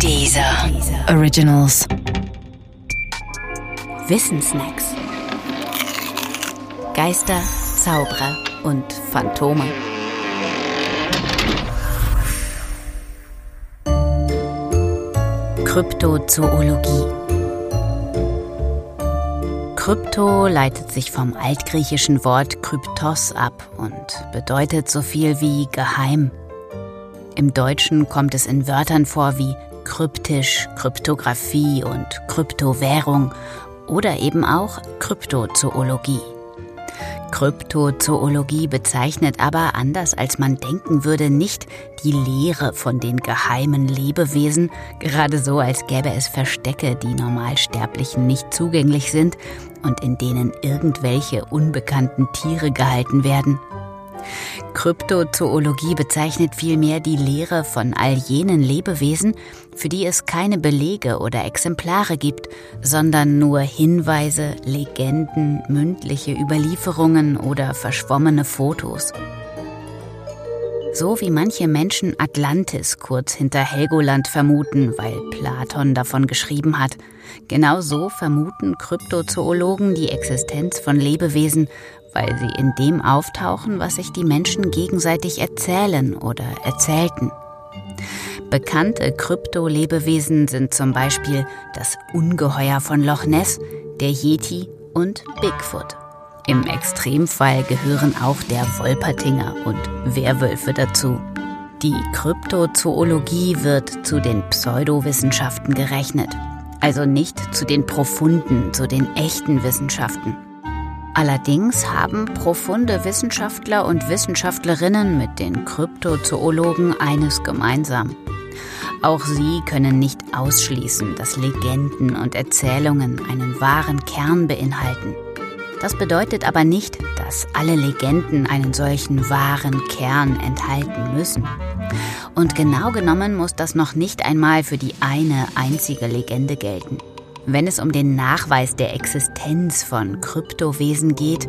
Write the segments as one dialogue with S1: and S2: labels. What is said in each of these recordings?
S1: Dieser Originals.
S2: Wissensnacks. Geister, Zauberer und Phantome. Kryptozoologie. Krypto leitet sich vom altgriechischen Wort kryptos ab und bedeutet so viel wie geheim. Im Deutschen kommt es in Wörtern vor wie kryptisch, Kryptographie und Kryptowährung oder eben auch Kryptozoologie. Kryptozoologie bezeichnet aber, anders als man denken würde, nicht die Lehre von den geheimen Lebewesen, gerade so, als gäbe es Verstecke, die Normalsterblichen nicht zugänglich sind und in denen irgendwelche unbekannten Tiere gehalten werden. Kryptozoologie bezeichnet vielmehr die Lehre von all jenen Lebewesen, für die es keine Belege oder Exemplare gibt, sondern nur Hinweise, Legenden, mündliche Überlieferungen oder verschwommene Fotos. So wie manche Menschen Atlantis kurz hinter Helgoland vermuten, weil Platon davon geschrieben hat, genau so vermuten Kryptozoologen die Existenz von Lebewesen, weil sie in dem auftauchen, was sich die Menschen gegenseitig erzählen oder erzählten. Bekannte Kryptolebewesen sind zum Beispiel das Ungeheuer von Loch Ness, der Yeti und Bigfoot. Im Extremfall gehören auch der Wolpertinger und Werwölfe dazu. Die Kryptozoologie wird zu den Pseudowissenschaften gerechnet, also nicht zu den profunden, zu den echten Wissenschaften. Allerdings haben profunde Wissenschaftler und Wissenschaftlerinnen mit den Kryptozoologen eines gemeinsam. Auch sie können nicht ausschließen, dass Legenden und Erzählungen einen wahren Kern beinhalten. Das bedeutet aber nicht, dass alle Legenden einen solchen wahren Kern enthalten müssen. Und genau genommen muss das noch nicht einmal für die eine einzige Legende gelten. Wenn es um den Nachweis der Existenz von Kryptowesen geht,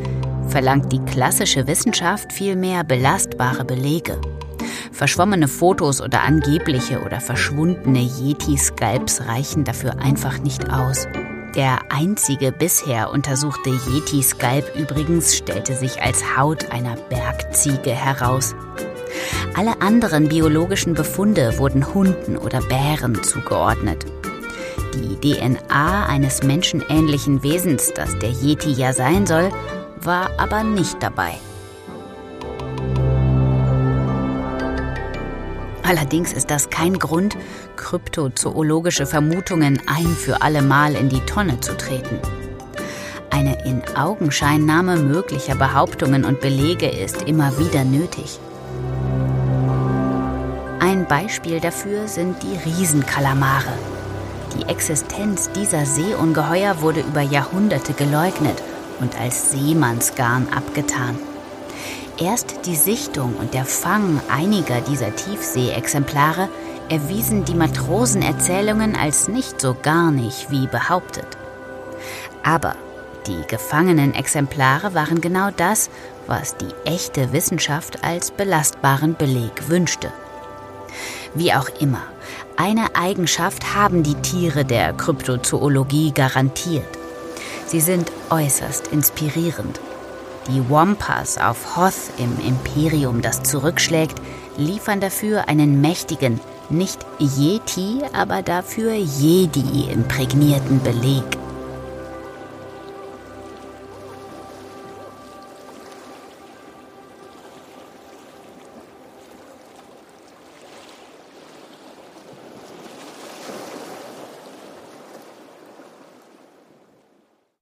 S2: verlangt die klassische Wissenschaft vielmehr belastbare Belege. Verschwommene Fotos oder angebliche oder verschwundene Yeti-Skalps reichen dafür einfach nicht aus. Der einzige bisher untersuchte Yeti-Skalp übrigens stellte sich als Haut einer Bergziege heraus. Alle anderen biologischen Befunde wurden Hunden oder Bären zugeordnet die DNA eines menschenähnlichen Wesens, das der Yeti ja sein soll, war aber nicht dabei. Allerdings ist das kein Grund, kryptozoologische Vermutungen ein für alle Mal in die Tonne zu treten. Eine In-Augenscheinnahme möglicher Behauptungen und Belege ist immer wieder nötig. Ein Beispiel dafür sind die Riesenkalamare, die Existenz dieser Seeungeheuer wurde über Jahrhunderte geleugnet und als Seemannsgarn abgetan. Erst die Sichtung und der Fang einiger dieser Tiefseeexemplare erwiesen die Matrosenerzählungen als nicht so garnig wie behauptet. Aber die gefangenen Exemplare waren genau das, was die echte Wissenschaft als belastbaren Beleg wünschte. Wie auch immer, eine Eigenschaft haben die Tiere der Kryptozoologie garantiert. Sie sind äußerst inspirierend. Die Wampas auf Hoth im Imperium, das zurückschlägt, liefern dafür einen mächtigen, nicht Yeti, aber dafür Jedi imprägnierten Beleg.